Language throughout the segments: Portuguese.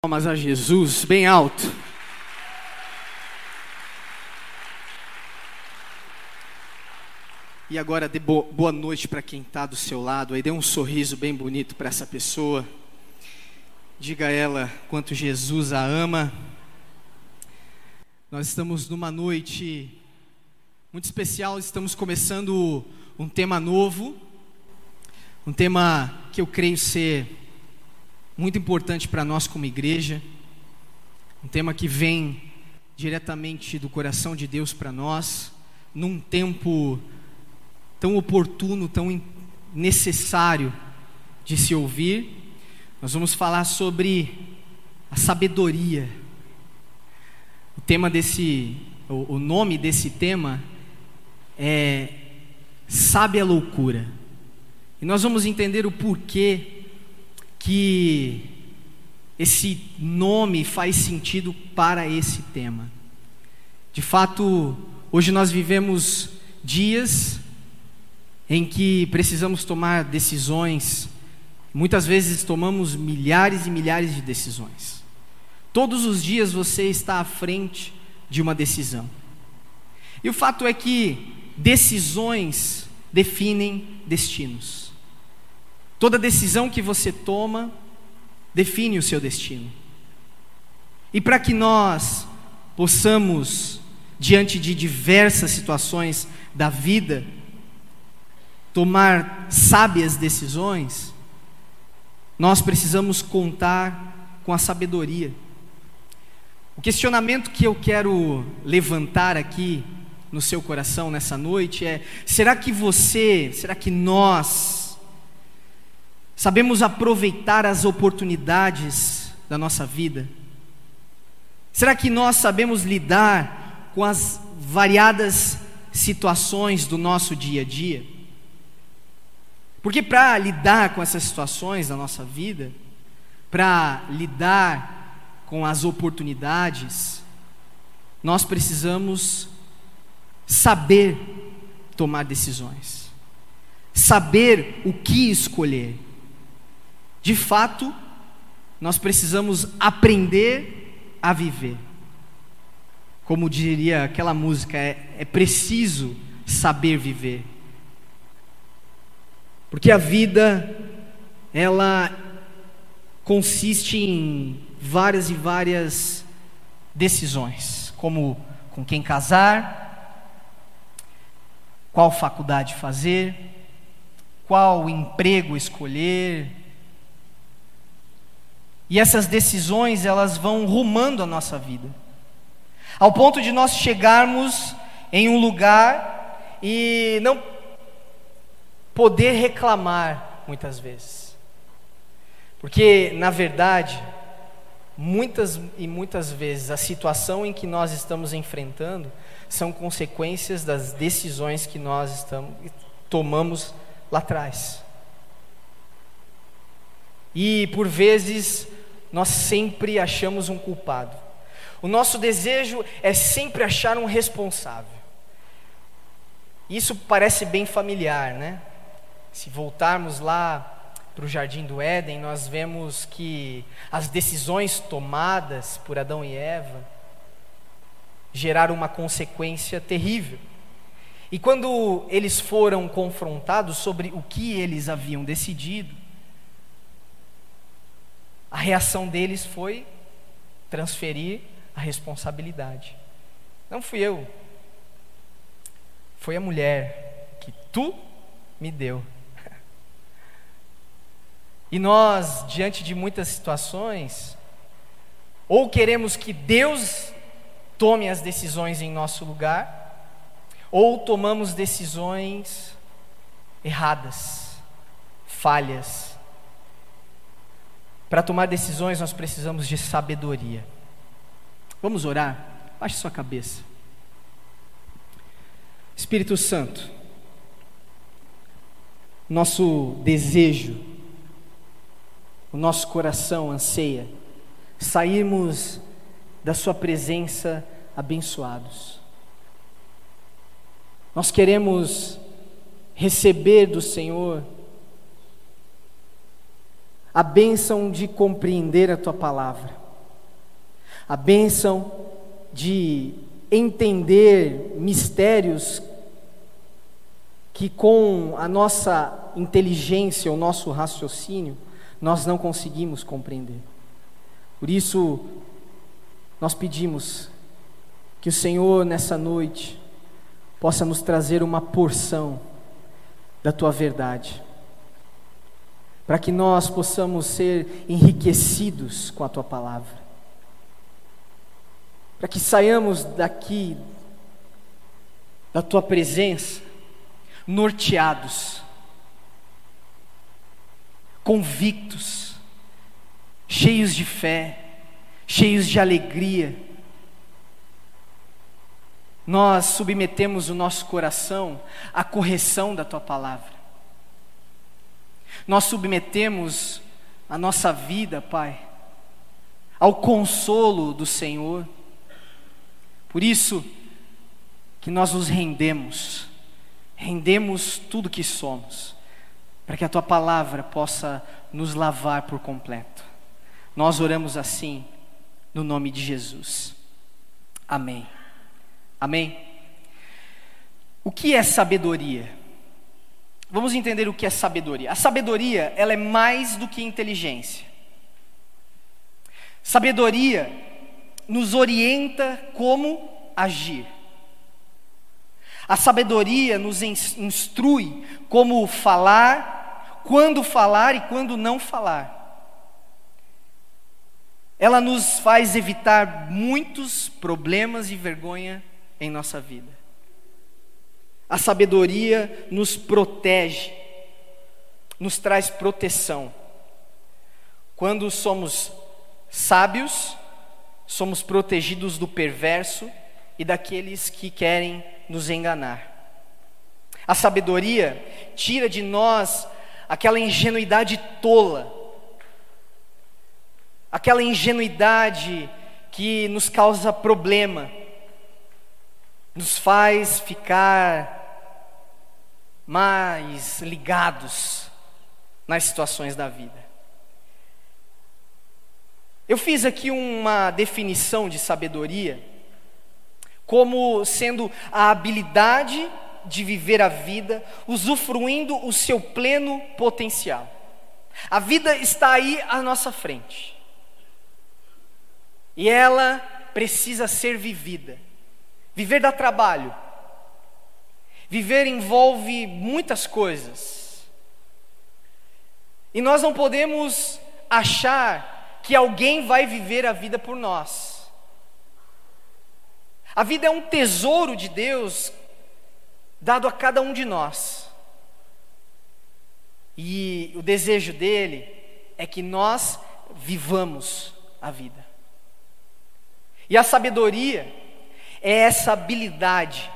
palmas a Jesus, bem alto. E agora dê boa noite para quem está do seu lado. Aí dê um sorriso bem bonito para essa pessoa. Diga a ela quanto Jesus a ama. Nós estamos numa noite muito especial. Estamos começando um tema novo, um tema que eu creio ser muito importante para nós como igreja, um tema que vem diretamente do coração de Deus para nós, num tempo tão oportuno, tão necessário de se ouvir. Nós vamos falar sobre a sabedoria. O tema desse, o, nome desse tema é Sabe a loucura. E nós vamos entender o porquê que esse nome faz sentido para esse tema. De fato, hoje nós vivemos dias em que precisamos tomar decisões, muitas vezes tomamos milhares e milhares de decisões. Todos os dias você está à frente de uma decisão. E o fato é que decisões definem destinos. Toda decisão que você toma define o seu destino. E para que nós possamos, diante de diversas situações da vida, tomar sábias decisões, nós precisamos contar com a sabedoria. O questionamento que eu quero levantar aqui no seu coração nessa noite é: será que você, será que nós, Sabemos aproveitar as oportunidades da nossa vida? Será que nós sabemos lidar com as variadas situações do nosso dia a dia? Porque para lidar com essas situações da nossa vida, para lidar com as oportunidades, nós precisamos saber tomar decisões, saber o que escolher. De fato, nós precisamos aprender a viver. Como diria aquela música, é, é preciso saber viver. Porque a vida, ela consiste em várias e várias decisões, como com quem casar, qual faculdade fazer, qual emprego escolher, e essas decisões, elas vão rumando a nossa vida. Ao ponto de nós chegarmos em um lugar e não poder reclamar muitas vezes. Porque, na verdade, muitas e muitas vezes a situação em que nós estamos enfrentando são consequências das decisões que nós estamos, tomamos lá atrás. E por vezes nós sempre achamos um culpado. O nosso desejo é sempre achar um responsável. Isso parece bem familiar, né? Se voltarmos lá para o jardim do Éden, nós vemos que as decisões tomadas por Adão e Eva geraram uma consequência terrível. E quando eles foram confrontados sobre o que eles haviam decidido, a reação deles foi transferir a responsabilidade. Não fui eu, foi a mulher que tu me deu. E nós, diante de muitas situações, ou queremos que Deus tome as decisões em nosso lugar, ou tomamos decisões erradas, falhas, para tomar decisões, nós precisamos de sabedoria. Vamos orar? Baixe sua cabeça. Espírito Santo, nosso desejo, o nosso coração anseia sairmos da Sua presença abençoados. Nós queremos receber do Senhor a bênção de compreender a tua palavra, a bênção de entender mistérios que com a nossa inteligência, o nosso raciocínio, nós não conseguimos compreender. Por isso, nós pedimos que o Senhor, nessa noite, possa nos trazer uma porção da tua verdade, para que nós possamos ser enriquecidos com a tua palavra, para que saiamos daqui, da tua presença, norteados, convictos, cheios de fé, cheios de alegria. Nós submetemos o nosso coração à correção da tua palavra. Nós submetemos a nossa vida, Pai, ao consolo do Senhor. Por isso que nós nos rendemos, rendemos tudo que somos para que a tua palavra possa nos lavar por completo. Nós oramos assim, no nome de Jesus. Amém. Amém. O que é sabedoria? Vamos entender o que é sabedoria. A sabedoria, ela é mais do que inteligência. Sabedoria nos orienta como agir. A sabedoria nos instrui como falar, quando falar e quando não falar. Ela nos faz evitar muitos problemas e vergonha em nossa vida. A sabedoria nos protege, nos traz proteção. Quando somos sábios, somos protegidos do perverso e daqueles que querem nos enganar. A sabedoria tira de nós aquela ingenuidade tola, aquela ingenuidade que nos causa problema, nos faz ficar mais ligados nas situações da vida. Eu fiz aqui uma definição de sabedoria como sendo a habilidade de viver a vida usufruindo o seu pleno potencial. A vida está aí à nossa frente. E ela precisa ser vivida. Viver dá trabalho. Viver envolve muitas coisas. E nós não podemos achar que alguém vai viver a vida por nós. A vida é um tesouro de Deus dado a cada um de nós. E o desejo dele é que nós vivamos a vida. E a sabedoria é essa habilidade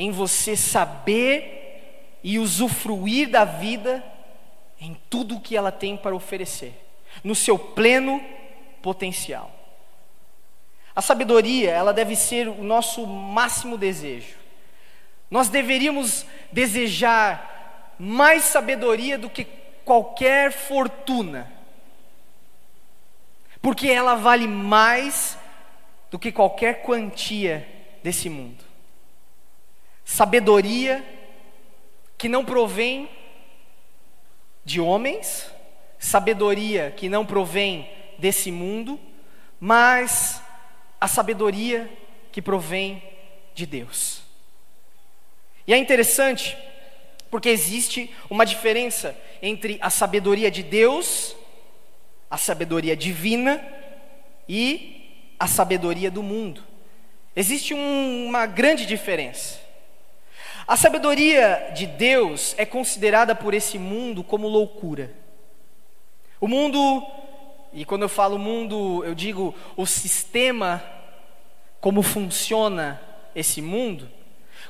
em você saber e usufruir da vida em tudo o que ela tem para oferecer, no seu pleno potencial. A sabedoria, ela deve ser o nosso máximo desejo. Nós deveríamos desejar mais sabedoria do que qualquer fortuna, porque ela vale mais do que qualquer quantia desse mundo. Sabedoria que não provém de homens, sabedoria que não provém desse mundo, mas a sabedoria que provém de Deus. E é interessante, porque existe uma diferença entre a sabedoria de Deus, a sabedoria divina e a sabedoria do mundo. Existe um, uma grande diferença. A sabedoria de Deus é considerada por esse mundo como loucura. O mundo, e quando eu falo mundo, eu digo o sistema, como funciona esse mundo,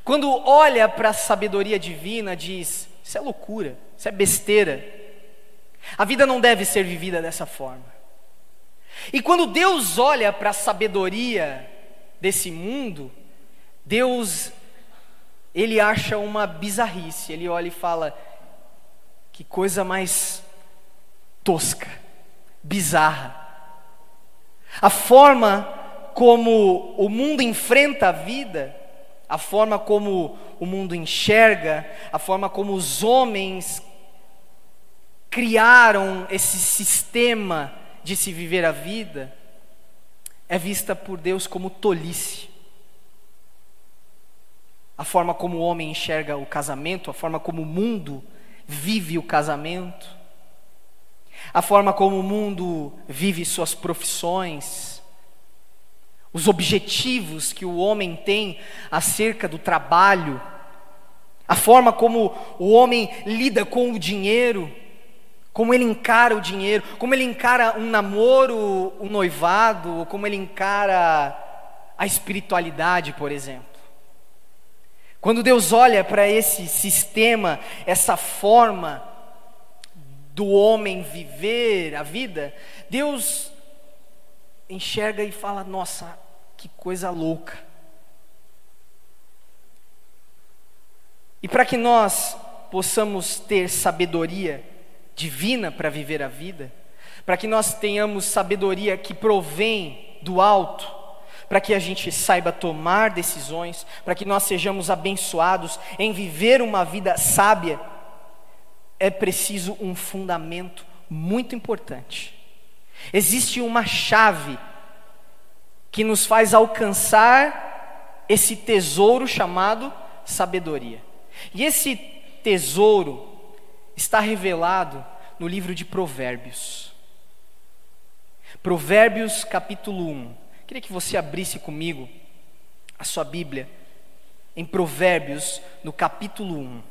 quando olha para a sabedoria divina, diz: Isso é loucura, isso é besteira. A vida não deve ser vivida dessa forma. E quando Deus olha para a sabedoria desse mundo, Deus, ele acha uma bizarrice. Ele olha e fala: Que coisa mais tosca, bizarra. A forma como o mundo enfrenta a vida, a forma como o mundo enxerga, a forma como os homens criaram esse sistema de se viver a vida, é vista por Deus como tolice. A forma como o homem enxerga o casamento, a forma como o mundo vive o casamento, a forma como o mundo vive suas profissões, os objetivos que o homem tem acerca do trabalho, a forma como o homem lida com o dinheiro, como ele encara o dinheiro, como ele encara um namoro, um noivado, como ele encara a espiritualidade, por exemplo. Quando Deus olha para esse sistema, essa forma do homem viver a vida, Deus enxerga e fala: nossa, que coisa louca. E para que nós possamos ter sabedoria divina para viver a vida, para que nós tenhamos sabedoria que provém do alto, para que a gente saiba tomar decisões, para que nós sejamos abençoados em viver uma vida sábia, é preciso um fundamento muito importante. Existe uma chave que nos faz alcançar esse tesouro chamado sabedoria. E esse tesouro está revelado no livro de Provérbios. Provérbios capítulo 1. Queria que você abrisse comigo a sua Bíblia em Provérbios, no capítulo 1,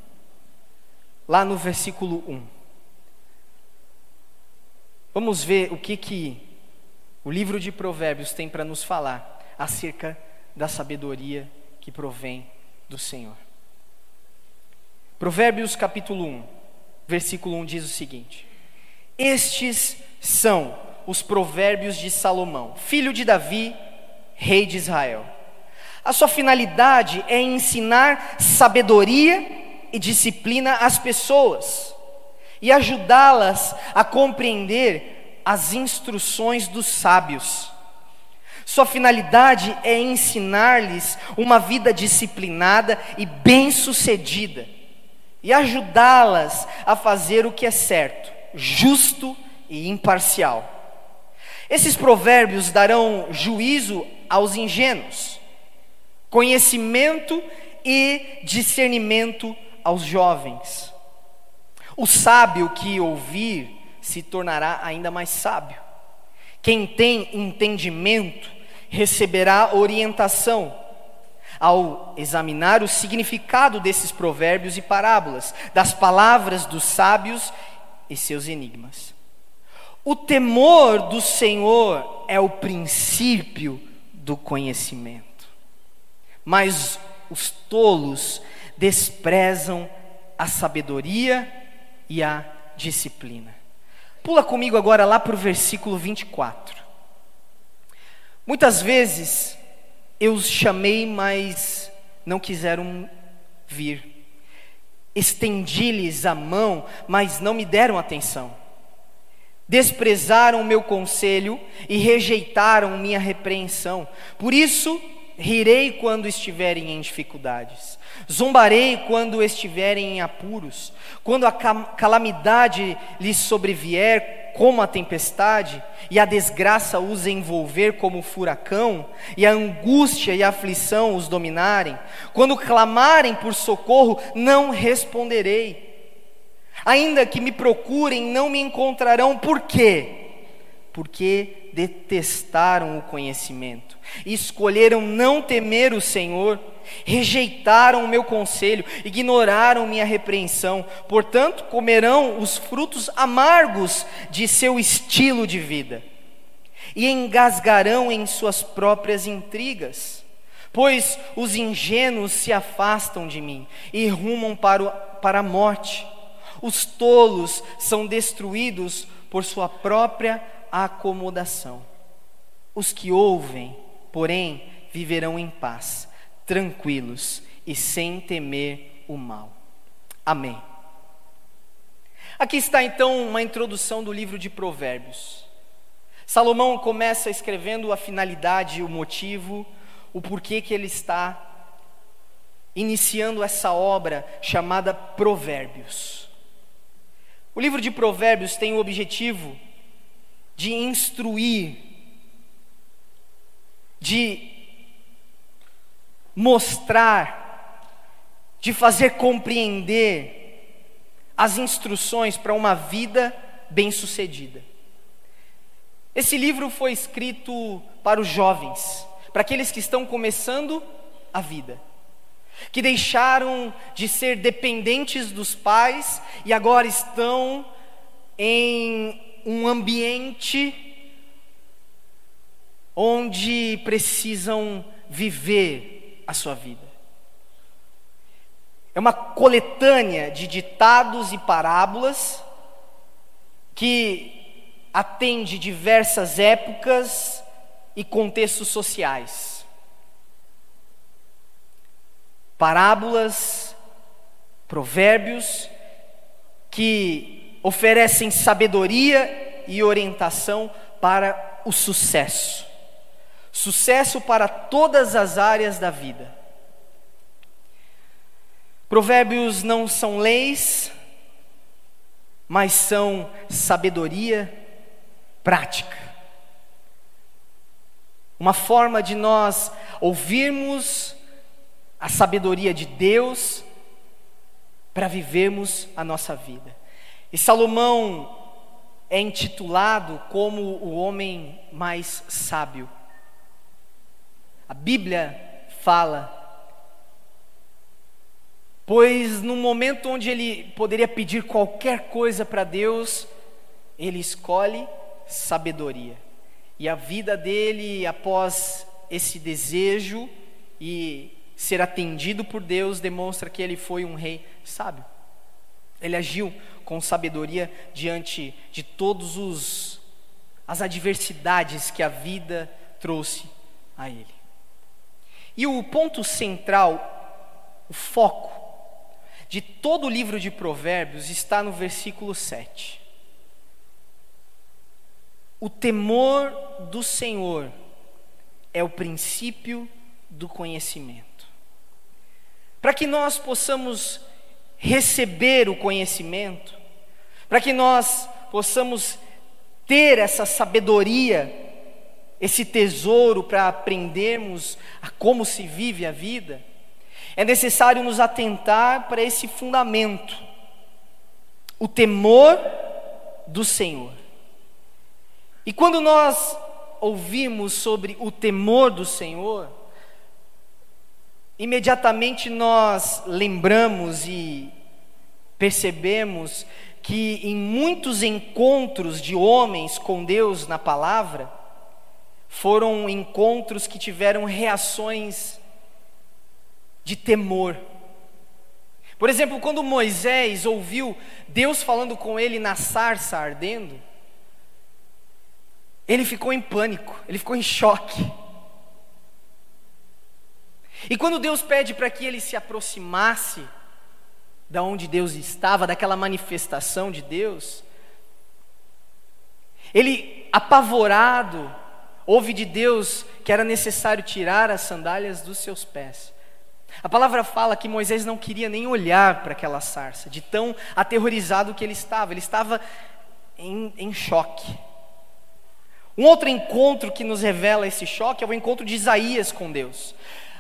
lá no versículo 1. Vamos ver o que que o livro de Provérbios tem para nos falar acerca da sabedoria que provém do Senhor. Provérbios capítulo 1, versículo 1 diz o seguinte: Estes são os provérbios de Salomão, filho de Davi, rei de Israel. A sua finalidade é ensinar sabedoria e disciplina às pessoas e ajudá-las a compreender as instruções dos sábios. Sua finalidade é ensinar-lhes uma vida disciplinada e bem-sucedida, e ajudá-las a fazer o que é certo, justo e imparcial. Esses provérbios darão juízo aos ingênuos, conhecimento e discernimento aos jovens. O sábio que ouvir se tornará ainda mais sábio. Quem tem entendimento receberá orientação ao examinar o significado desses provérbios e parábolas, das palavras dos sábios e seus enigmas. O temor do Senhor é o princípio do conhecimento, mas os tolos desprezam a sabedoria e a disciplina. Pula comigo agora lá para o versículo 24. Muitas vezes eu os chamei, mas não quiseram vir. Estendi-lhes a mão, mas não me deram atenção. Desprezaram meu conselho e rejeitaram minha repreensão. Por isso, rirei quando estiverem em dificuldades Zombarei quando estiverem em apuros, quando a calamidade lhes sobrevier como a tempestade, e a desgraça os envolver como furacão, e a angústia e a aflição os dominarem, quando clamarem por socorro, não responderei. Ainda que me procurem, não me encontrarão, por quê? Porque detestaram o conhecimento, escolheram não temer o Senhor, rejeitaram o meu conselho, ignoraram minha repreensão, portanto, comerão os frutos amargos de seu estilo de vida, e engasgarão em suas próprias intrigas, pois os ingênuos se afastam de mim e rumam para, o, para a morte, os tolos são destruídos por sua própria acomodação. Os que ouvem, porém, viverão em paz tranquilos e sem temer o mal. Amém. Aqui está então uma introdução do livro de Provérbios. Salomão começa escrevendo a finalidade, o motivo, o porquê que ele está iniciando essa obra chamada Provérbios. O livro de Provérbios tem o objetivo de instruir, de mostrar, de fazer compreender as instruções para uma vida bem-sucedida. Esse livro foi escrito para os jovens, para aqueles que estão começando a vida, que deixaram de ser dependentes dos pais e agora estão em um ambiente onde precisam viver a sua vida. É uma coletânea de ditados e parábolas que atende diversas épocas e contextos sociais. Parábolas, provérbios que oferecem sabedoria e orientação para o sucesso. Sucesso para todas as áreas da vida. Provérbios não são leis, mas são sabedoria prática. Uma forma de nós ouvirmos a sabedoria de Deus para vivermos a nossa vida. E Salomão é intitulado como o homem mais sábio. A Bíblia fala, pois no momento onde ele poderia pedir qualquer coisa para Deus, ele escolhe sabedoria. E a vida dele, após esse desejo e ser atendido por Deus, demonstra que ele foi um rei sábio. Ele agiu com sabedoria diante de todos os as adversidades que a vida trouxe a ele. E o ponto central, o foco de todo o livro de Provérbios está no versículo 7. O temor do Senhor é o princípio do conhecimento. Para que nós possamos receber o conhecimento, para que nós possamos ter essa sabedoria, esse tesouro para aprendermos a como se vive a vida, é necessário nos atentar para esse fundamento, o temor do Senhor. E quando nós ouvimos sobre o temor do Senhor, imediatamente nós lembramos e percebemos que em muitos encontros de homens com Deus na palavra, foram encontros que tiveram reações de temor. Por exemplo, quando Moisés ouviu Deus falando com ele na sarça ardendo, ele ficou em pânico, ele ficou em choque. E quando Deus pede para que ele se aproximasse da onde Deus estava, daquela manifestação de Deus, ele, apavorado, ouve de Deus que era necessário tirar as sandálias dos seus pés. A palavra fala que Moisés não queria nem olhar para aquela sarça, de tão aterrorizado que ele estava, ele estava em, em choque. Um outro encontro que nos revela esse choque é o encontro de Isaías com Deus.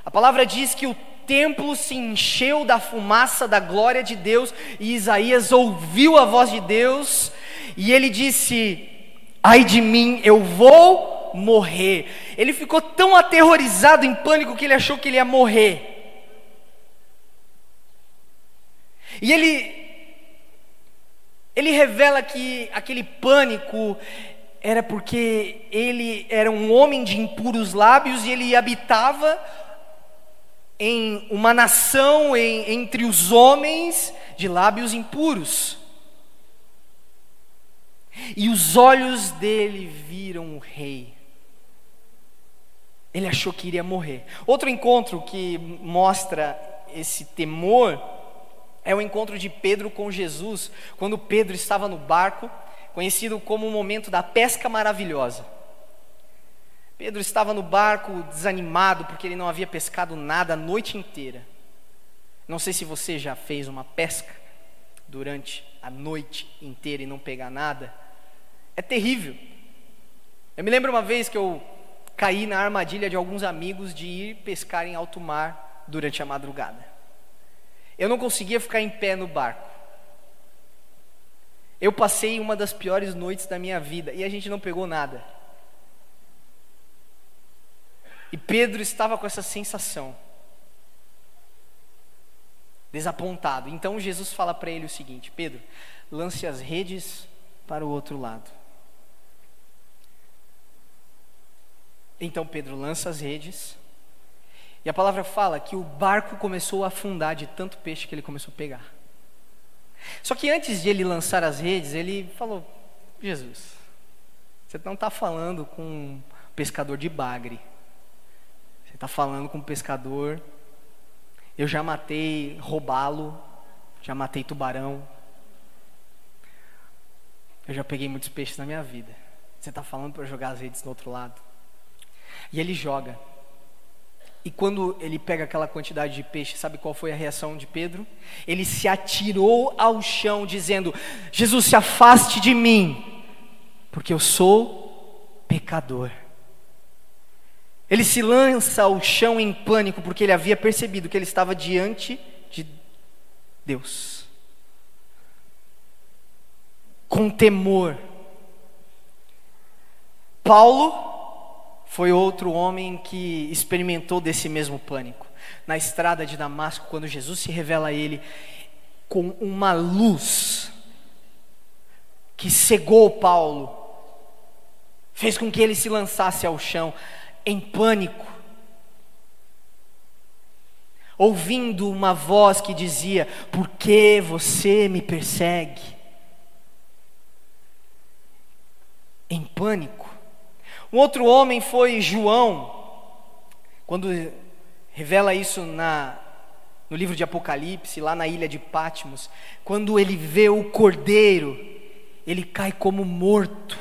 A palavra diz que o templo se encheu da fumaça da glória de Deus e Isaías ouviu a voz de Deus e ele disse: Ai de mim, eu vou morrer. Ele ficou tão aterrorizado, em pânico, que ele achou que ele ia morrer. E ele ele revela que aquele pânico era porque ele era um homem de impuros lábios e ele habitava em uma nação em, entre os homens de lábios impuros. E os olhos dele viram o rei. Ele achou que iria morrer. Outro encontro que mostra esse temor é o encontro de Pedro com Jesus, quando Pedro estava no barco conhecido como o momento da pesca maravilhosa. Pedro estava no barco desanimado porque ele não havia pescado nada a noite inteira. Não sei se você já fez uma pesca durante a noite inteira e não pegar nada. É terrível. Eu me lembro uma vez que eu caí na armadilha de alguns amigos de ir pescar em alto mar durante a madrugada. Eu não conseguia ficar em pé no barco. Eu passei uma das piores noites da minha vida e a gente não pegou nada. E Pedro estava com essa sensação, desapontado. Então Jesus fala para ele o seguinte: Pedro, lance as redes para o outro lado. Então Pedro lança as redes, e a palavra fala que o barco começou a afundar de tanto peixe que ele começou a pegar. Só que antes de ele lançar as redes, ele falou: Jesus, você não está falando com um pescador de bagre, está falando com um pescador. Eu já matei robalo, já matei tubarão, eu já peguei muitos peixes na minha vida. Você está falando para jogar as redes do outro lado? E ele joga. E quando ele pega aquela quantidade de peixe, sabe qual foi a reação de Pedro? Ele se atirou ao chão, dizendo: Jesus, se afaste de mim, porque eu sou pecador. Ele se lança ao chão em pânico, porque ele havia percebido que ele estava diante de Deus. Com temor. Paulo foi outro homem que experimentou desse mesmo pânico. Na estrada de Damasco, quando Jesus se revela a ele com uma luz que cegou Paulo, fez com que ele se lançasse ao chão em pânico, ouvindo uma voz que dizia: Por que você me persegue? Em pânico. Um outro homem foi João, quando revela isso na, no livro de Apocalipse, lá na ilha de Patmos, quando ele vê o cordeiro, ele cai como morto,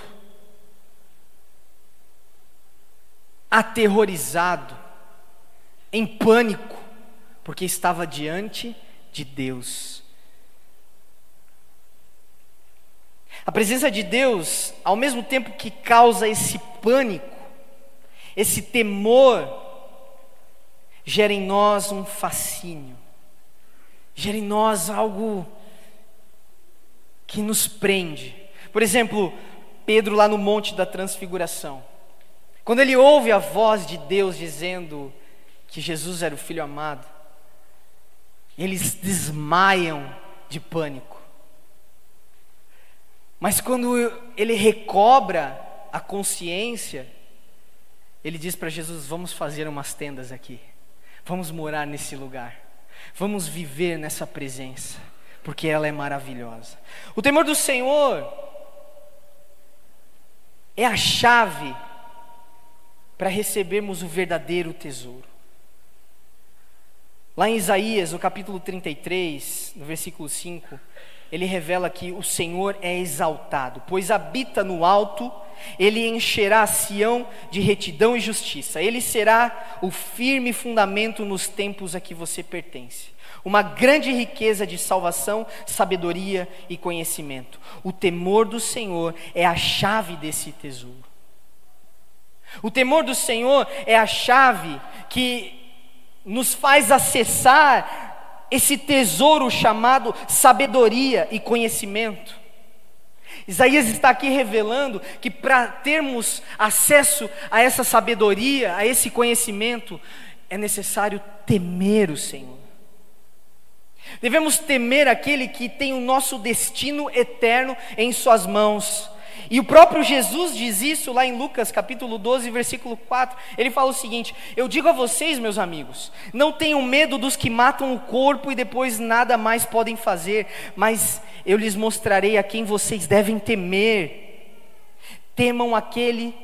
aterrorizado, em pânico, porque estava diante de Deus. A presença de Deus, ao mesmo tempo que causa esse pânico, esse temor, gera em nós um fascínio, gera em nós algo que nos prende. Por exemplo, Pedro lá no Monte da Transfiguração, quando ele ouve a voz de Deus dizendo que Jesus era o Filho amado, eles desmaiam de pânico. Mas quando ele recobra a consciência, ele diz para Jesus: Vamos fazer umas tendas aqui, vamos morar nesse lugar, vamos viver nessa presença, porque ela é maravilhosa. O temor do Senhor é a chave para recebermos o verdadeiro tesouro. Lá em Isaías, no capítulo 33, no versículo 5, ele revela que o Senhor é exaltado, pois habita no alto, ele encherá Sião de retidão e justiça, ele será o firme fundamento nos tempos a que você pertence. Uma grande riqueza de salvação, sabedoria e conhecimento. O temor do Senhor é a chave desse tesouro. O temor do Senhor é a chave que nos faz acessar esse tesouro chamado sabedoria e conhecimento. Isaías está aqui revelando que para termos acesso a essa sabedoria, a esse conhecimento, é necessário temer o Senhor. Devemos temer aquele que tem o nosso destino eterno em Suas mãos e o próprio Jesus diz isso lá em Lucas capítulo 12, versículo 4. Ele fala o seguinte: Eu digo a vocês, meus amigos, não tenham medo dos que matam o corpo e depois nada mais podem fazer, mas eu lhes mostrarei a quem vocês devem temer. Temam aquele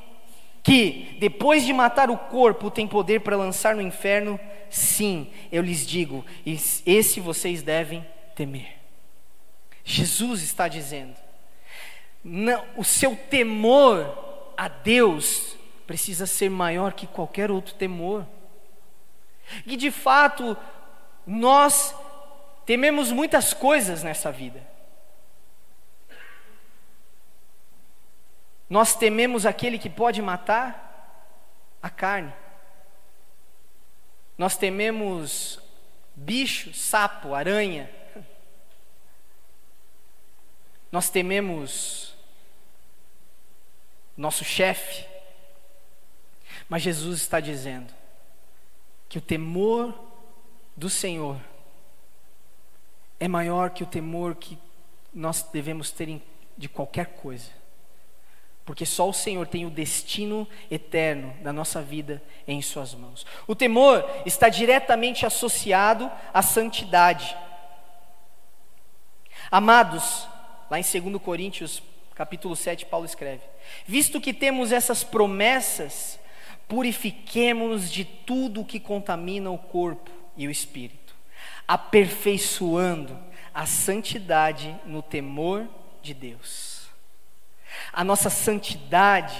que, depois de matar o corpo, tem poder para lançar no inferno. Sim, eu lhes digo, esse vocês devem temer. Jesus está dizendo: o seu temor a Deus precisa ser maior que qualquer outro temor. E de fato, nós tememos muitas coisas nessa vida. Nós tememos aquele que pode matar a carne. Nós tememos bicho, sapo, aranha. Nós tememos nosso chefe. Mas Jesus está dizendo que o temor do Senhor é maior que o temor que nós devemos ter de qualquer coisa. Porque só o Senhor tem o destino eterno da nossa vida em Suas mãos. O temor está diretamente associado à santidade. Amados, lá em 2 Coríntios, capítulo 7, Paulo escreve: Visto que temos essas promessas, purifiquemo-nos de tudo o que contamina o corpo e o espírito, aperfeiçoando a santidade no temor de Deus. A nossa santidade,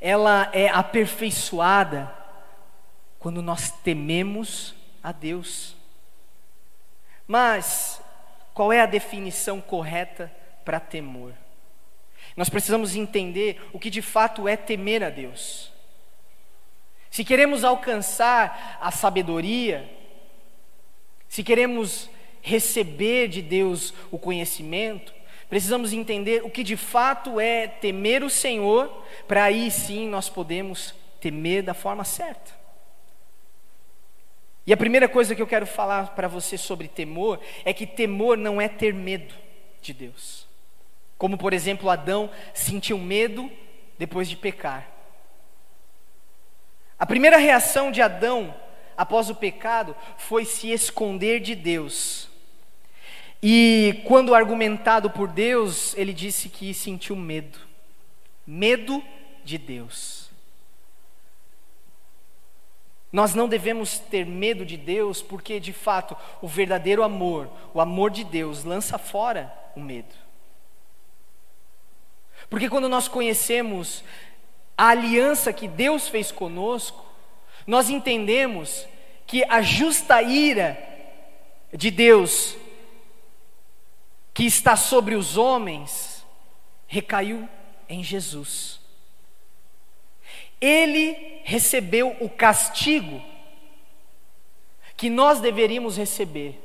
ela é aperfeiçoada quando nós tememos a Deus. Mas, qual é a definição correta para temor? Nós precisamos entender o que de fato é temer a Deus. Se queremos alcançar a sabedoria, se queremos receber de Deus o conhecimento, Precisamos entender o que de fato é temer o Senhor, para aí sim nós podemos temer da forma certa. E a primeira coisa que eu quero falar para você sobre temor é que temor não é ter medo de Deus. Como, por exemplo, Adão sentiu medo depois de pecar. A primeira reação de Adão após o pecado foi se esconder de Deus. E quando argumentado por Deus, ele disse que sentiu medo. Medo de Deus. Nós não devemos ter medo de Deus, porque de fato o verdadeiro amor, o amor de Deus, lança fora o medo. Porque quando nós conhecemos a aliança que Deus fez conosco, nós entendemos que a justa ira de Deus que está sobre os homens recaiu em Jesus. Ele recebeu o castigo que nós deveríamos receber.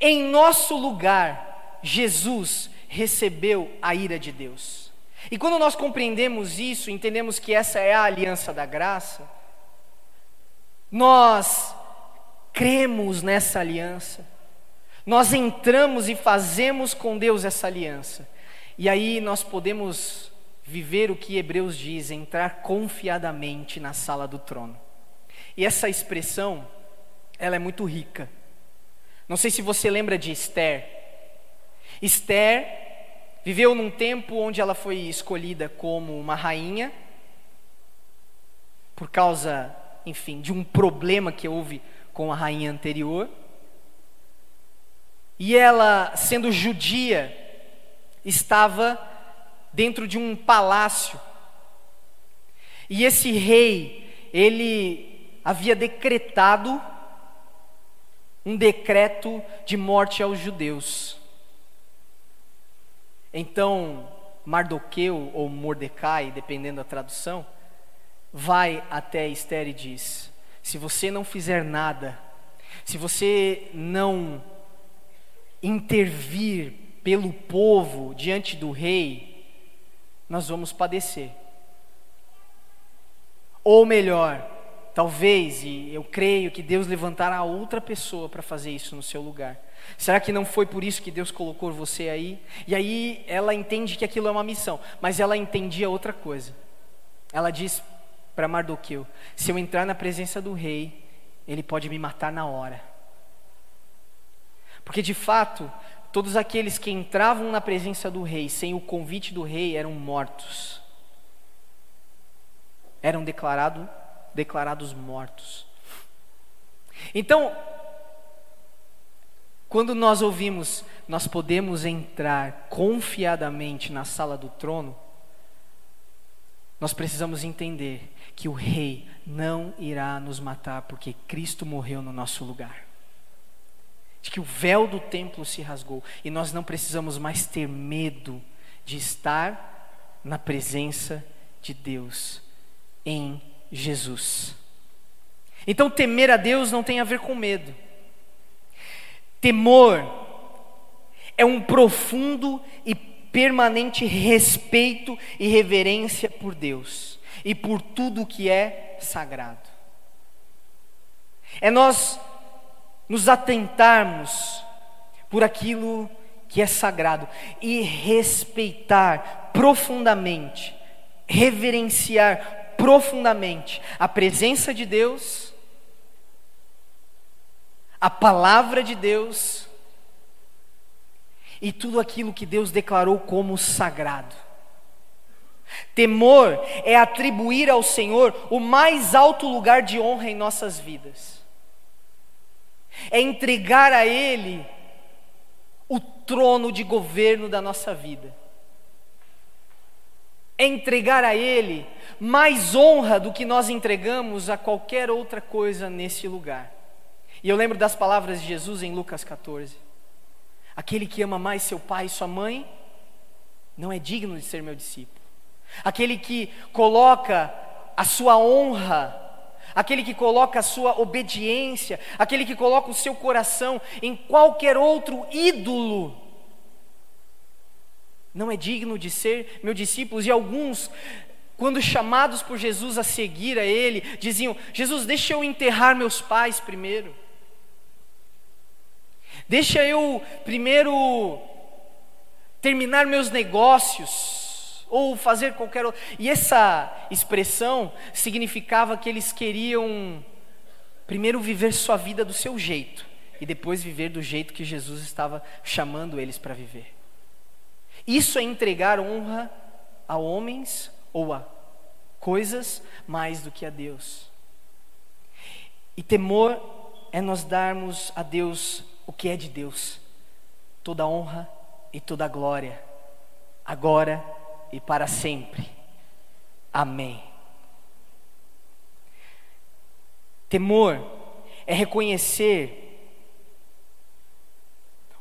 Em nosso lugar, Jesus recebeu a ira de Deus. E quando nós compreendemos isso, entendemos que essa é a aliança da graça, nós cremos nessa aliança, nós entramos e fazemos com Deus essa aliança. E aí nós podemos viver o que Hebreus diz, entrar confiadamente na sala do trono. E essa expressão, ela é muito rica. Não sei se você lembra de Esther. Esther viveu num tempo onde ela foi escolhida como uma rainha, por causa, enfim, de um problema que houve com a rainha anterior. E ela, sendo judia, estava dentro de um palácio. E esse rei, ele havia decretado um decreto de morte aos judeus. Então, Mardoqueu ou Mordecai, dependendo da tradução, vai até Esther e diz: Se você não fizer nada, se você não intervir pelo povo diante do rei, nós vamos padecer. Ou melhor, talvez, e eu creio que Deus levantará outra pessoa para fazer isso no seu lugar. Será que não foi por isso que Deus colocou você aí? E aí ela entende que aquilo é uma missão, mas ela entendia outra coisa. Ela diz para Mardoqueu: se eu entrar na presença do rei, ele pode me matar na hora. Porque de fato, todos aqueles que entravam na presença do rei sem o convite do rei eram mortos. Eram declarado, declarados mortos. Então, quando nós ouvimos, nós podemos entrar confiadamente na sala do trono, nós precisamos entender que o Rei não irá nos matar porque Cristo morreu no nosso lugar. De que o véu do templo se rasgou e nós não precisamos mais ter medo de estar na presença de Deus em Jesus. Então, temer a Deus não tem a ver com medo. Temor é um profundo e permanente respeito e reverência por Deus e por tudo que é sagrado. É nós nos atentarmos por aquilo que é sagrado e respeitar profundamente, reverenciar profundamente a presença de Deus, a palavra de Deus e tudo aquilo que Deus declarou como sagrado. Temor é atribuir ao Senhor o mais alto lugar de honra em nossas vidas, é entregar a Ele o trono de governo da nossa vida, é entregar a Ele mais honra do que nós entregamos a qualquer outra coisa nesse lugar. E eu lembro das palavras de Jesus em Lucas 14. Aquele que ama mais seu pai e sua mãe não é digno de ser meu discípulo. Aquele que coloca a sua honra, aquele que coloca a sua obediência, aquele que coloca o seu coração em qualquer outro ídolo, não é digno de ser meu discípulo. E alguns, quando chamados por Jesus a seguir a Ele, diziam: Jesus, deixa eu enterrar meus pais primeiro. Deixa eu primeiro terminar meus negócios ou fazer qualquer outra. E essa expressão significava que eles queriam primeiro viver sua vida do seu jeito e depois viver do jeito que Jesus estava chamando eles para viver. Isso é entregar honra a homens ou a coisas mais do que a Deus. E temor é nós darmos a Deus o que é de Deus, toda honra e toda glória, agora e para sempre. Amém. Temor é reconhecer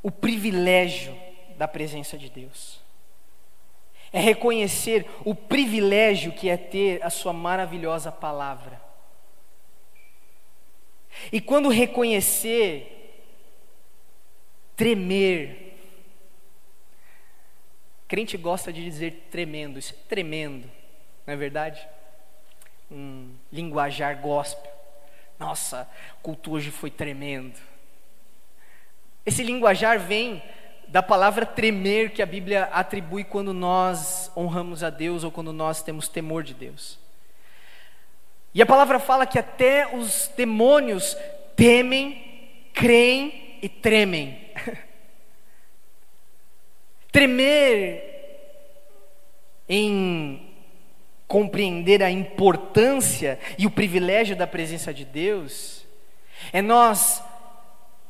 o privilégio da presença de Deus. É reconhecer o privilégio que é ter a Sua maravilhosa palavra. E quando reconhecer tremer. Crente gosta de dizer tremendo, isso é tremendo, não é verdade? Um linguajar gospel. Nossa, o culto hoje foi tremendo. Esse linguajar vem da palavra tremer que a Bíblia atribui quando nós honramos a Deus ou quando nós temos temor de Deus. E a palavra fala que até os demônios temem, creem e tremem. Tremer em compreender a importância e o privilégio da presença de Deus é nós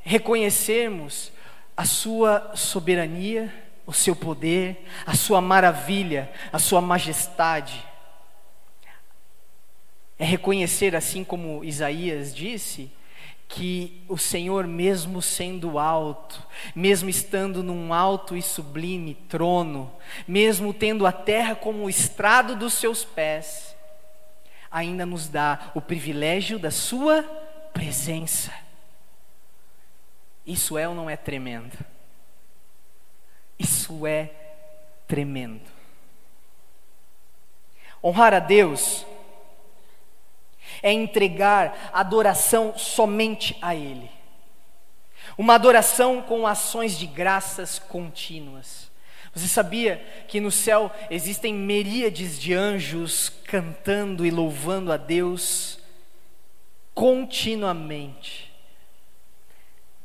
reconhecermos a sua soberania, o seu poder, a sua maravilha, a sua majestade. É reconhecer, assim como Isaías disse, que o Senhor, mesmo sendo alto, mesmo estando num alto e sublime trono, mesmo tendo a terra como o estrado dos seus pés, ainda nos dá o privilégio da Sua presença. Isso é ou não é tremendo? Isso é tremendo. Honrar a Deus é entregar adoração somente a Ele. Uma adoração com ações de graças contínuas. Você sabia que no céu existem miríades de anjos cantando e louvando a Deus continuamente?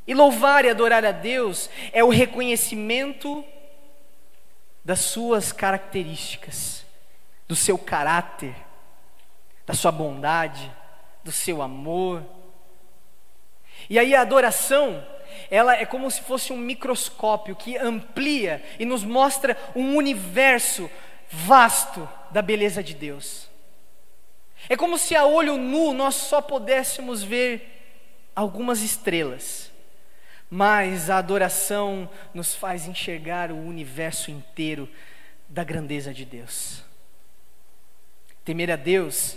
E louvar e adorar a Deus é o reconhecimento das suas características, do seu caráter, da sua bondade, do seu amor. E aí a adoração, ela é como se fosse um microscópio que amplia e nos mostra um universo vasto da beleza de Deus. É como se a olho nu nós só pudéssemos ver algumas estrelas, mas a adoração nos faz enxergar o universo inteiro da grandeza de Deus. Temer a Deus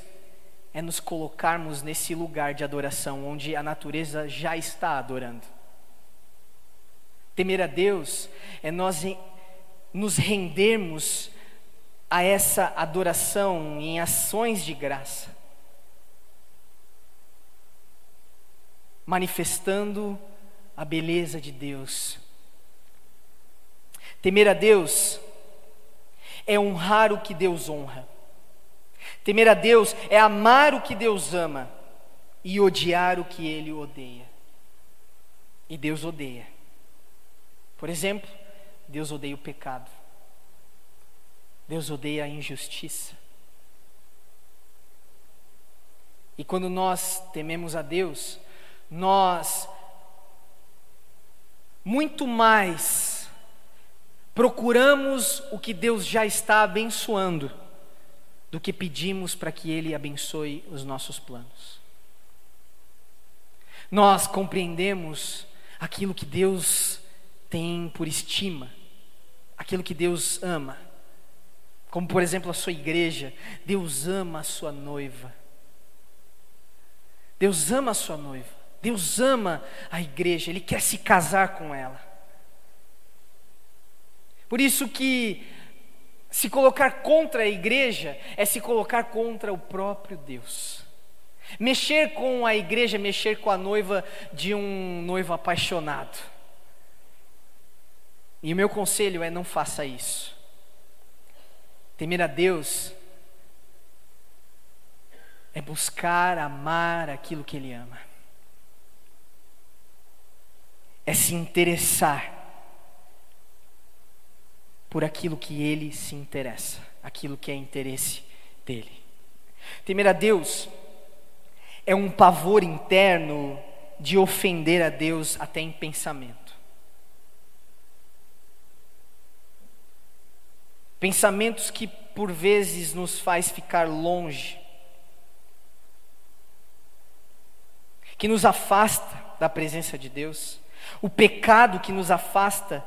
é nos colocarmos nesse lugar de adoração, onde a natureza já está adorando. Temer a Deus é nós nos rendermos a essa adoração em ações de graça, manifestando a beleza de Deus. Temer a Deus é honrar o que Deus honra. Temer a Deus é amar o que Deus ama e odiar o que Ele odeia. E Deus odeia. Por exemplo, Deus odeia o pecado. Deus odeia a injustiça. E quando nós tememos a Deus, nós muito mais procuramos o que Deus já está abençoando do que pedimos para que Ele abençoe os nossos planos. Nós compreendemos aquilo que Deus tem por estima, aquilo que Deus ama. Como, por exemplo, a sua igreja. Deus ama a sua noiva. Deus ama a sua noiva. Deus ama a igreja. Ele quer se casar com ela. Por isso que se colocar contra a igreja é se colocar contra o próprio Deus. Mexer com a igreja é mexer com a noiva de um noivo apaixonado. E o meu conselho é: não faça isso. Temer a Deus é buscar amar aquilo que Ele ama, é se interessar por aquilo que Ele se interessa, aquilo que é interesse dele. Temer a Deus é um pavor interno de ofender a Deus até em pensamento. Pensamentos que por vezes nos faz ficar longe, que nos afasta da presença de Deus, o pecado que nos afasta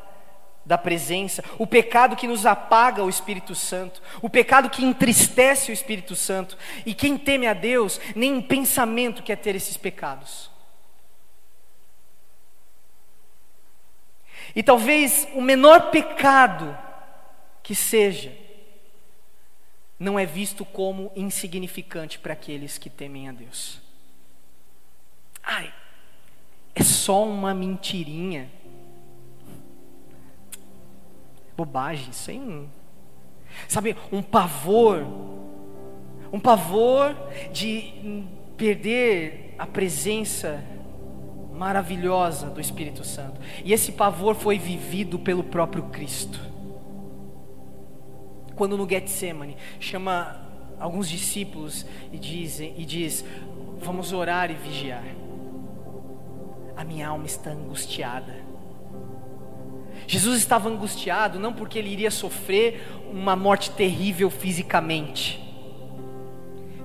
da presença, o pecado que nos apaga o Espírito Santo, o pecado que entristece o Espírito Santo, e quem teme a Deus, nem em pensamento quer ter esses pecados. E talvez o menor pecado que seja, não é visto como insignificante para aqueles que temem a Deus. Ai, é só uma mentirinha. Bobagem, não. Sabe, um pavor, um pavor de perder a presença maravilhosa do Espírito Santo. E esse pavor foi vivido pelo próprio Cristo quando no Getsemane chama alguns discípulos e diz, e diz: Vamos orar e vigiar. A minha alma está angustiada. Jesus estava angustiado não porque ele iria sofrer uma morte terrível fisicamente.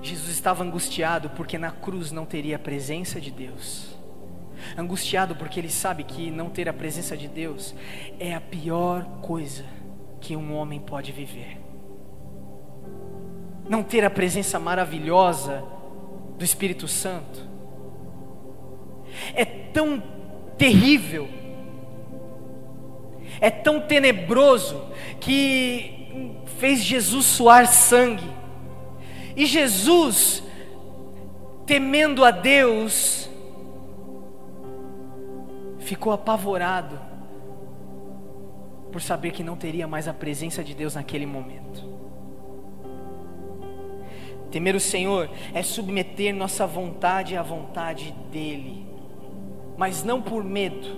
Jesus estava angustiado porque na cruz não teria a presença de Deus. Angustiado porque ele sabe que não ter a presença de Deus é a pior coisa que um homem pode viver. Não ter a presença maravilhosa do Espírito Santo é tão terrível, é tão tenebroso que fez Jesus suar sangue. E Jesus, temendo a Deus, ficou apavorado por saber que não teria mais a presença de Deus naquele momento. Temer o Senhor é submeter nossa vontade à vontade dEle, mas não por medo,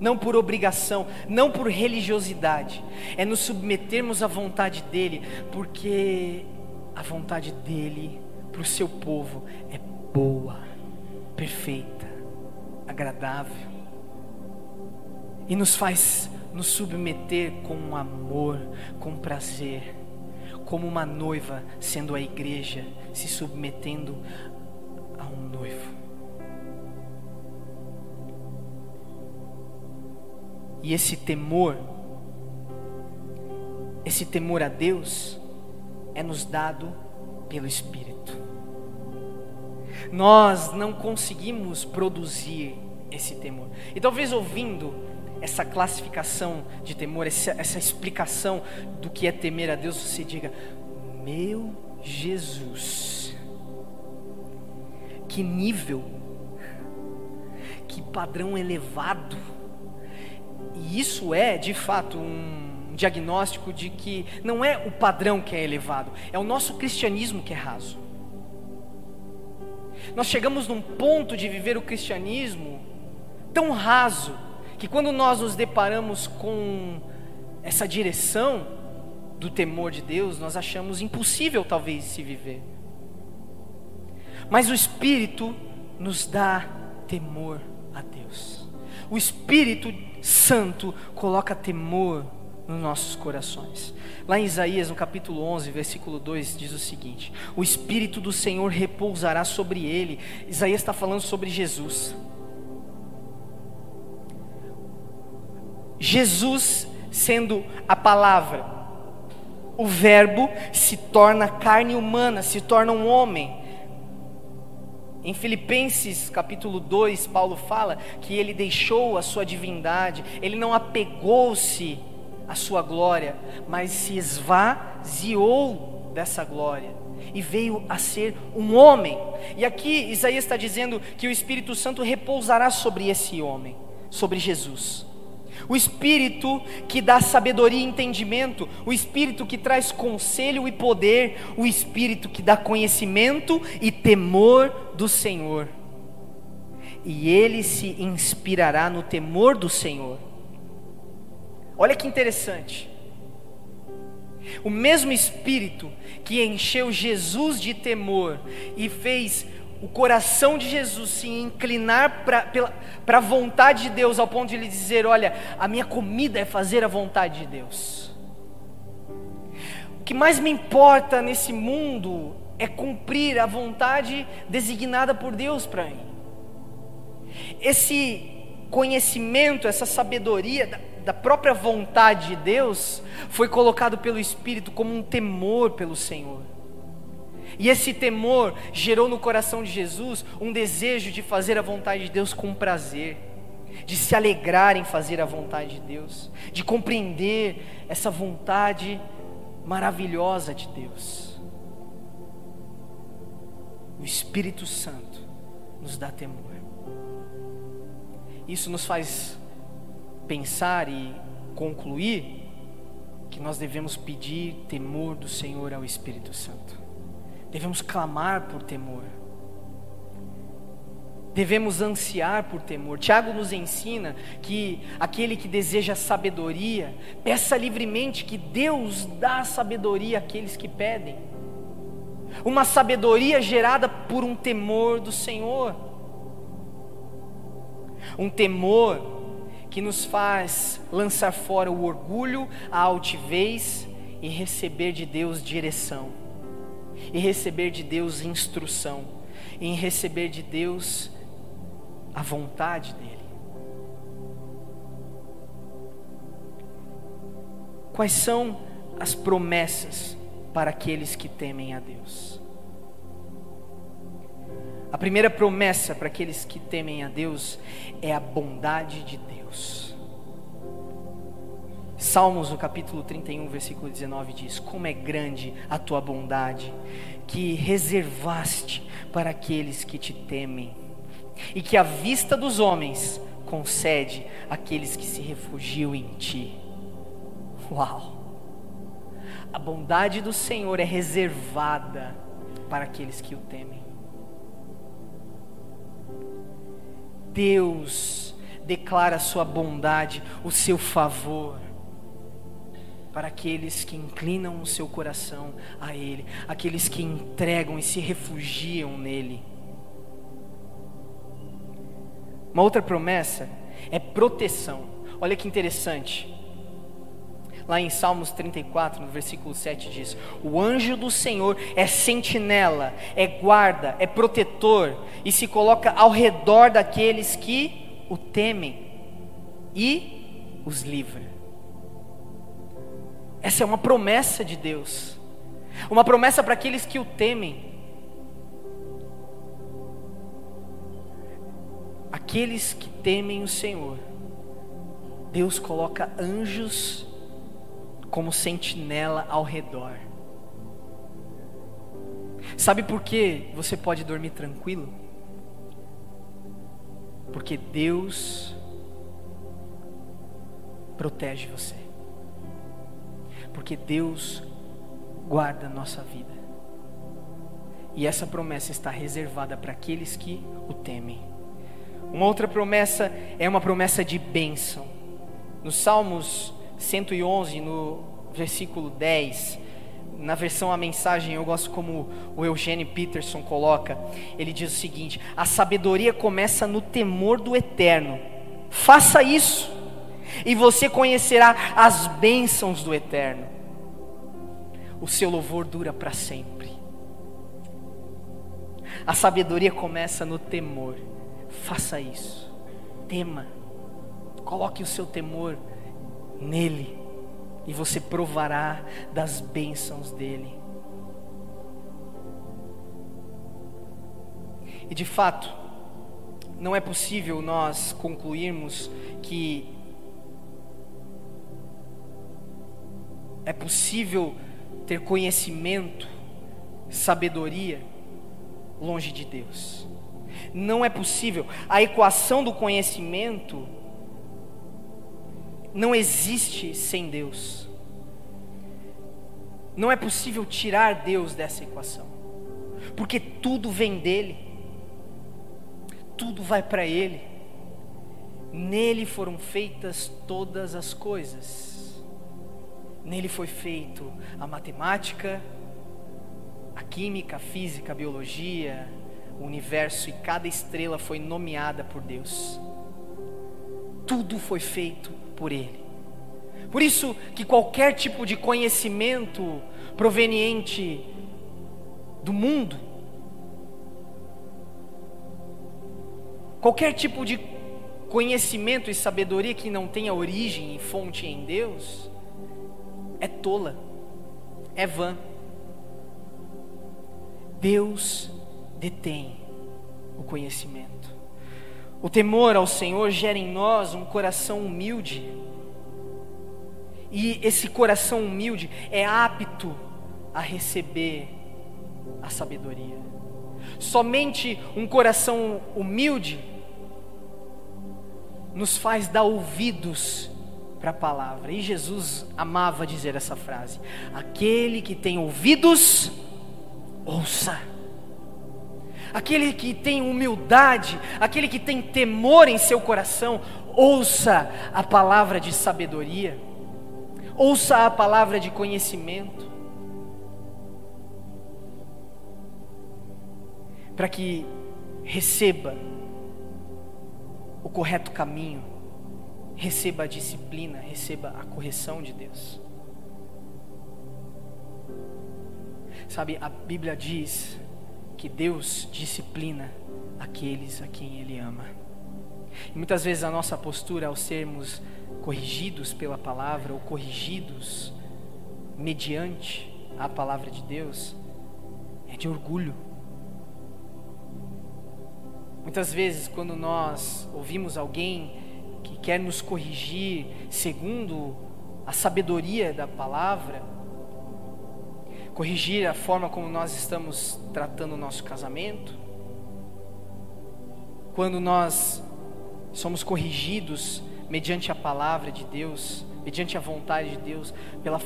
não por obrigação, não por religiosidade, é nos submetermos à vontade dEle, porque a vontade dEle para o seu povo é boa, perfeita, agradável, e nos faz nos submeter com amor, com prazer, como uma noiva sendo a igreja se submetendo a um noivo. E esse temor, esse temor a Deus, é nos dado pelo Espírito. Nós não conseguimos produzir esse temor. E talvez ouvindo essa classificação de temor, essa, essa explicação do que é temer a Deus, você diga: Meu Jesus, que nível, que padrão elevado. E isso é, de fato, um diagnóstico de que não é o padrão que é elevado, é o nosso cristianismo que é raso. Nós chegamos num ponto de viver o cristianismo tão raso que quando nós nos deparamos com essa direção do temor de Deus, nós achamos impossível talvez se viver. Mas o Espírito nos dá temor a Deus. O Espírito Santo coloca temor nos nossos corações. Lá em Isaías, no capítulo 11, versículo 2, diz o seguinte: O Espírito do Senhor repousará sobre ele. Isaías está falando sobre Jesus. Jesus sendo a palavra, o Verbo se torna carne humana, se torna um homem. Em Filipenses capítulo 2, Paulo fala que ele deixou a sua divindade, ele não apegou-se à sua glória, mas se esvaziou dessa glória e veio a ser um homem. E aqui Isaías está dizendo que o Espírito Santo repousará sobre esse homem, sobre Jesus o Espírito que dá sabedoria e entendimento, o Espírito que traz conselho e poder, o Espírito que dá conhecimento e temor do Senhor. E ele se inspirará no temor do Senhor. Olha que interessante. O mesmo Espírito que encheu Jesus de temor e fez o coração de Jesus se inclinar para a vontade de Deus, ao ponto de ele dizer: Olha, a minha comida é fazer a vontade de Deus. O que mais me importa nesse mundo é cumprir a vontade designada por Deus para mim. Esse conhecimento, essa sabedoria da, da própria vontade de Deus foi colocado pelo Espírito como um temor pelo Senhor. E esse temor gerou no coração de Jesus um desejo de fazer a vontade de Deus com prazer, de se alegrar em fazer a vontade de Deus, de compreender essa vontade maravilhosa de Deus. O Espírito Santo nos dá temor. Isso nos faz pensar e concluir que nós devemos pedir temor do Senhor ao Espírito Santo devemos clamar por temor, devemos ansiar por temor. Tiago nos ensina que aquele que deseja sabedoria, peça livremente que Deus dá sabedoria àqueles que pedem. Uma sabedoria gerada por um temor do Senhor. Um temor que nos faz lançar fora o orgulho, a altivez e receber de Deus direção e receber de Deus instrução, em receber de Deus a vontade dEle. Quais são as promessas para aqueles que temem a Deus? A primeira promessa para aqueles que temem a Deus é a bondade de Deus. Salmos, no capítulo 31, versículo 19, diz: Como é grande a tua bondade, que reservaste para aqueles que te temem, e que a vista dos homens concede àqueles que se refugiam em ti. Uau! A bondade do Senhor é reservada para aqueles que o temem. Deus declara a sua bondade, o seu favor para aqueles que inclinam o seu coração a Ele, aqueles que entregam e se refugiam nele. Uma outra promessa é proteção. Olha que interessante. Lá em Salmos 34, no versículo 7 diz: O anjo do Senhor é sentinela, é guarda, é protetor e se coloca ao redor daqueles que o temem e os livra. Essa é uma promessa de Deus, uma promessa para aqueles que o temem. Aqueles que temem o Senhor, Deus coloca anjos como sentinela ao redor. Sabe por que você pode dormir tranquilo? Porque Deus protege você. Porque Deus guarda a nossa vida. E essa promessa está reservada para aqueles que o temem. Uma outra promessa é uma promessa de bênção. Nos Salmos 111, no versículo 10, na versão a mensagem, eu gosto como o Eugênio Peterson coloca. Ele diz o seguinte: a sabedoria começa no temor do eterno. Faça isso, e você conhecerá as bênçãos do eterno. O seu louvor dura para sempre. A sabedoria começa no temor. Faça isso. Tema. Coloque o seu temor nele e você provará das bênçãos dele. E de fato, não é possível nós concluirmos que é possível ter conhecimento, sabedoria longe de Deus. Não é possível. A equação do conhecimento não existe sem Deus. Não é possível tirar Deus dessa equação, porque tudo vem dele, tudo vai para Ele, nele foram feitas todas as coisas, nele foi feito a matemática, a química, a física, a biologia, o universo e cada estrela foi nomeada por Deus. Tudo foi feito por Ele. Por isso que qualquer tipo de conhecimento proveniente do mundo, qualquer tipo de conhecimento e sabedoria que não tenha origem e fonte em Deus, é tola, é vã. Deus detém o conhecimento. O temor ao Senhor gera em nós um coração humilde. E esse coração humilde é apto a receber a sabedoria. Somente um coração humilde nos faz dar ouvidos para a palavra. E Jesus amava dizer essa frase: Aquele que tem ouvidos, ouça. Aquele que tem humildade, aquele que tem temor em seu coração, ouça a palavra de sabedoria, ouça a palavra de conhecimento, para que receba o correto caminho, receba a disciplina, receba a correção de Deus. Sabe, a Bíblia diz que Deus disciplina aqueles a quem Ele ama. E muitas vezes a nossa postura ao sermos corrigidos pela palavra ou corrigidos mediante a palavra de Deus é de orgulho. Muitas vezes, quando nós ouvimos alguém quer nos corrigir segundo a sabedoria da palavra, corrigir a forma como nós estamos tratando o nosso casamento, quando nós somos corrigidos mediante a palavra de Deus, mediante a vontade de Deus, pela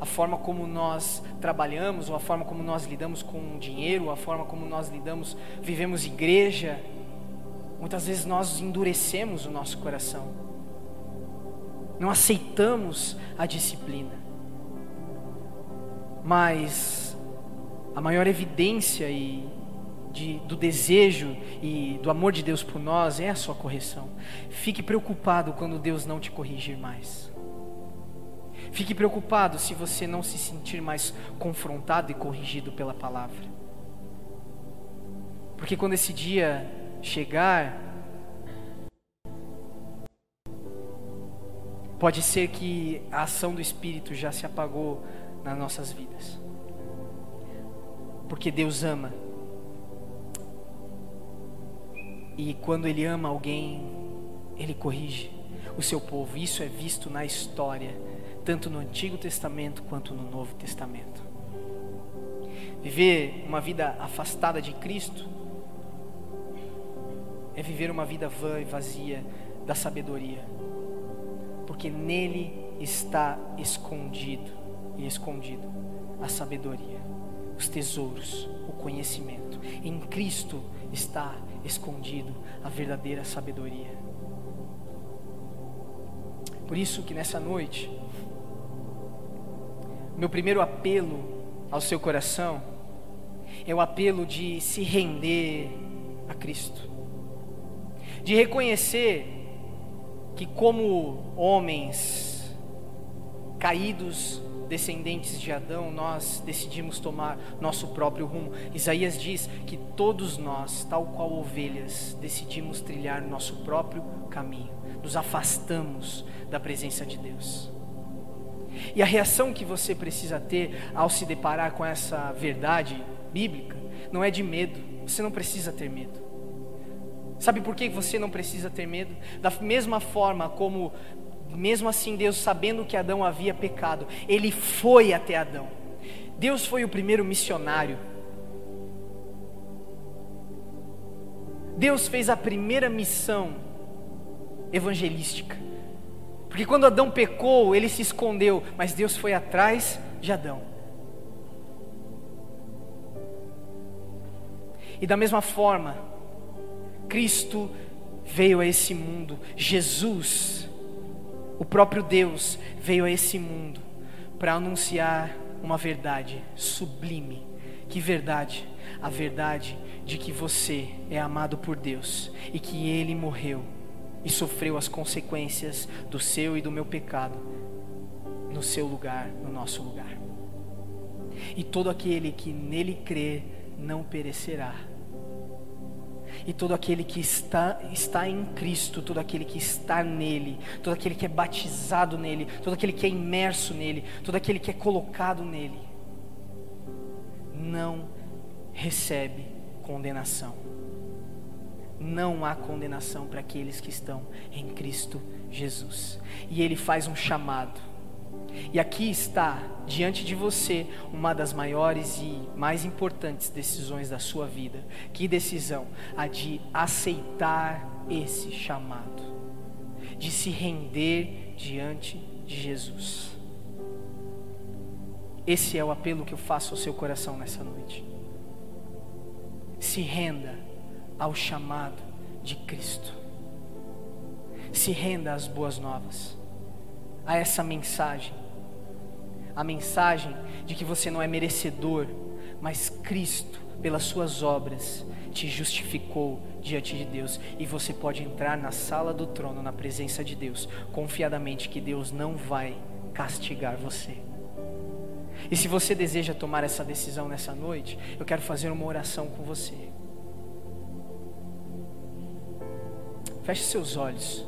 a forma como nós trabalhamos, ou a forma como nós lidamos com o dinheiro, a forma como nós lidamos, vivemos igreja, muitas vezes nós endurecemos o nosso coração, não aceitamos a disciplina mas a maior evidência e de, do desejo e do amor de Deus por nós é a sua correção. Fique preocupado quando Deus não te corrigir mais. Fique preocupado se você não se sentir mais confrontado e corrigido pela palavra. Porque quando esse dia chegar, pode ser que a ação do Espírito já se apagou nas nossas vidas. Porque Deus ama. E quando Ele ama alguém, Ele corrige o seu povo. Isso é visto na história, tanto no Antigo Testamento quanto no Novo Testamento. Viver uma vida afastada de Cristo é viver uma vida vã e vazia da sabedoria, porque nele está escondido e escondido a sabedoria, os tesouros, o conhecimento. Em Cristo está escondido a verdadeira sabedoria. Por isso que nessa noite, meu primeiro apelo ao seu coração é o apelo de se render a Cristo, de reconhecer que, como homens caídos descendentes de Adão, nós decidimos tomar nosso próprio rumo. Isaías diz que todos nós, tal qual ovelhas, decidimos trilhar nosso próprio caminho, nos afastamos da presença de Deus. E a reação que você precisa ter ao se deparar com essa verdade bíblica não é de medo, você não precisa ter medo. Sabe por que você não precisa ter medo? Da mesma forma como mesmo assim, Deus, sabendo que Adão havia pecado, ele foi até Adão. Deus foi o primeiro missionário. Deus fez a primeira missão evangelística. Porque quando Adão pecou, ele se escondeu, mas Deus foi atrás de Adão. E da mesma forma, Cristo veio a esse mundo, Jesus o próprio Deus veio a esse mundo para anunciar uma verdade sublime. Que verdade? A verdade de que você é amado por Deus e que Ele morreu e sofreu as consequências do seu e do meu pecado no seu lugar, no nosso lugar. E todo aquele que nele crê não perecerá, e todo aquele que está, está em Cristo, todo aquele que está nele, todo aquele que é batizado nele, todo aquele que é imerso nele, todo aquele que é colocado nele, não recebe condenação. Não há condenação para aqueles que estão em Cristo Jesus. E ele faz um chamado e aqui está diante de você uma das maiores e mais importantes decisões da sua vida. Que decisão? A de aceitar esse chamado, de se render diante de Jesus. Esse é o apelo que eu faço ao seu coração nessa noite. Se renda ao chamado de Cristo. Se renda às boas novas, a essa mensagem a mensagem de que você não é merecedor, mas Cristo, pelas suas obras, te justificou diante de Deus e você pode entrar na sala do trono, na presença de Deus, confiadamente que Deus não vai castigar você. E se você deseja tomar essa decisão nessa noite, eu quero fazer uma oração com você. Feche seus olhos.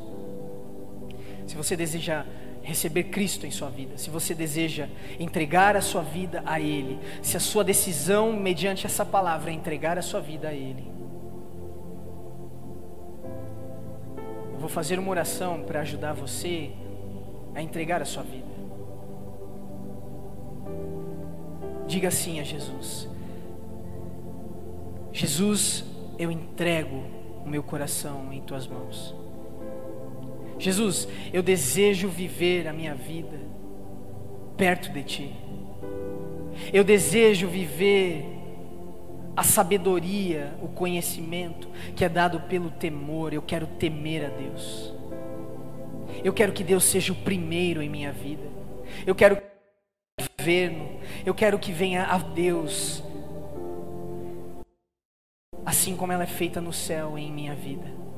Se você deseja receber Cristo em sua vida, se você deseja entregar a sua vida a Ele, se a sua decisão mediante essa palavra é entregar a sua vida a Ele. Eu vou fazer uma oração para ajudar você a entregar a sua vida. Diga sim a Jesus: Jesus, eu entrego o meu coração em tuas mãos. Jesus, eu desejo viver a minha vida perto de Ti. Eu desejo viver a sabedoria, o conhecimento que é dado pelo temor. Eu quero temer a Deus. Eu quero que Deus seja o primeiro em minha vida. Eu quero governo. Eu quero que venha a Deus assim como ela é feita no céu em minha vida.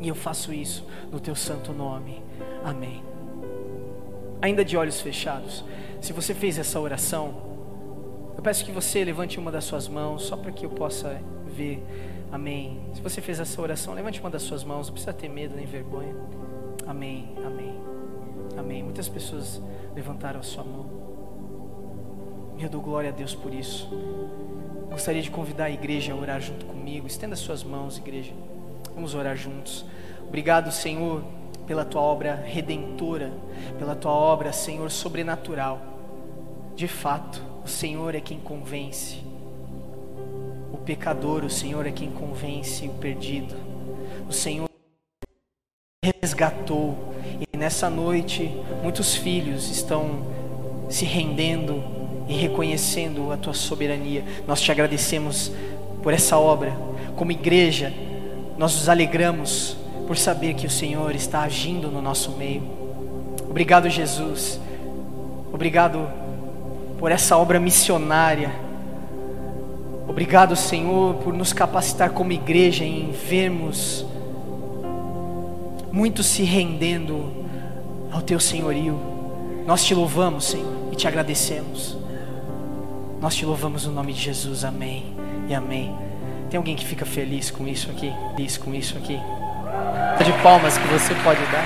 E eu faço isso no teu santo nome. Amém. ainda de olhos fechados, se você fez essa oração, eu peço que você levante uma das suas mãos, só para que eu possa ver. Amém. Se você fez essa oração, levante uma das suas mãos, não precisa ter medo nem vergonha. Amém, amém, amém. Muitas pessoas levantaram a sua mão. Eu dou glória a Deus por isso. Gostaria de convidar a igreja a orar junto comigo. Estenda suas mãos, igreja. Vamos orar juntos. Obrigado, Senhor, pela tua obra redentora, pela tua obra, Senhor, sobrenatural. De fato, o Senhor é quem convence. O pecador, o Senhor é quem convence o perdido. O Senhor resgatou. E nessa noite, muitos filhos estão se rendendo e reconhecendo a tua soberania. Nós te agradecemos por essa obra. Como igreja, nós nos alegramos por saber que o Senhor está agindo no nosso meio. Obrigado, Jesus. Obrigado por essa obra missionária. Obrigado, Senhor, por nos capacitar como igreja em vermos muitos se rendendo ao teu senhorio. Nós te louvamos, Senhor, e te agradecemos. Nós te louvamos no nome de Jesus. Amém e amém. Tem alguém que fica feliz com isso aqui? Feliz com isso aqui? De palmas que você pode dar.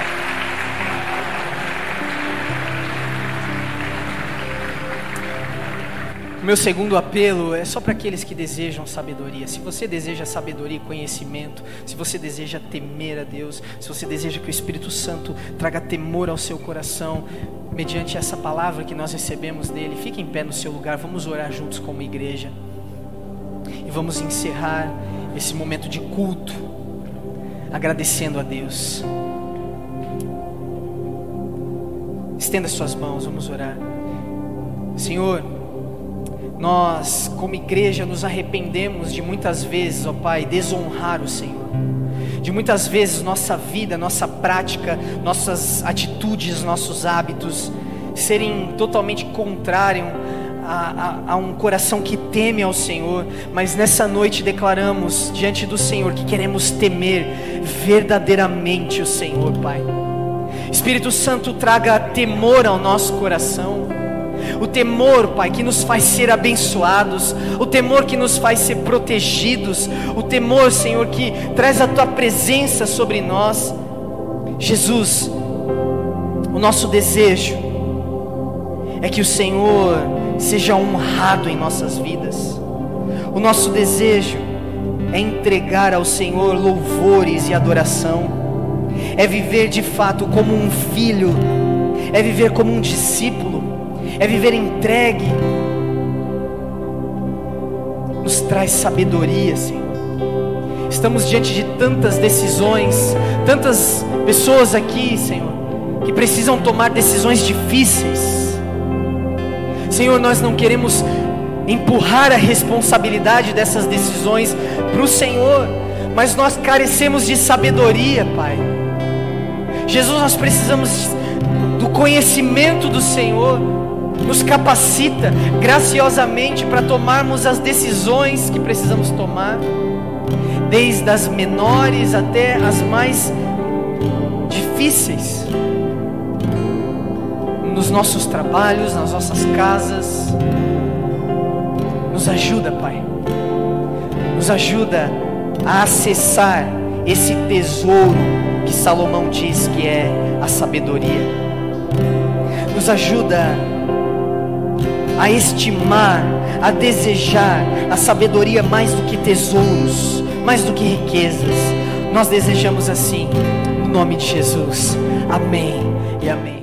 Meu segundo apelo é só para aqueles que desejam sabedoria. Se você deseja sabedoria e conhecimento, se você deseja temer a Deus, se você deseja que o Espírito Santo traga temor ao seu coração, mediante essa palavra que nós recebemos dele, fique em pé no seu lugar, vamos orar juntos como igreja. E vamos encerrar esse momento de culto, agradecendo a Deus. Estenda suas mãos, vamos orar. Senhor, nós, como igreja, nos arrependemos de muitas vezes, ó Pai, desonhar o Senhor. De muitas vezes nossa vida, nossa prática, nossas atitudes, nossos hábitos serem totalmente contrários a, a, a, um coração que teme ao Senhor, mas nessa noite declaramos diante do Senhor que queremos temer verdadeiramente o Senhor, Pai. Espírito Santo, traga temor ao nosso coração o temor, Pai, que nos faz ser abençoados, o temor que nos faz ser protegidos, o temor, Senhor, que traz a tua presença sobre nós. Jesus, o nosso desejo é que o Senhor seja honrado em nossas vidas. O nosso desejo é entregar ao Senhor louvores e adoração, é viver de fato como um filho, é viver como um discípulo é viver entregue, nos traz sabedoria, Senhor. Estamos diante de tantas decisões, tantas pessoas aqui, Senhor, que precisam tomar decisões difíceis. Senhor, nós não queremos empurrar a responsabilidade dessas decisões para o Senhor, mas nós carecemos de sabedoria, Pai. Jesus, nós precisamos do conhecimento do Senhor nos capacita graciosamente para tomarmos as decisões que precisamos tomar, desde as menores até as mais difíceis, nos nossos trabalhos, nas nossas casas. Nos ajuda, Pai, nos ajuda a acessar esse tesouro que Salomão diz que é a sabedoria. Nos ajuda a estimar, a desejar a sabedoria mais do que tesouros, mais do que riquezas. Nós desejamos assim, no nome de Jesus. Amém e amém.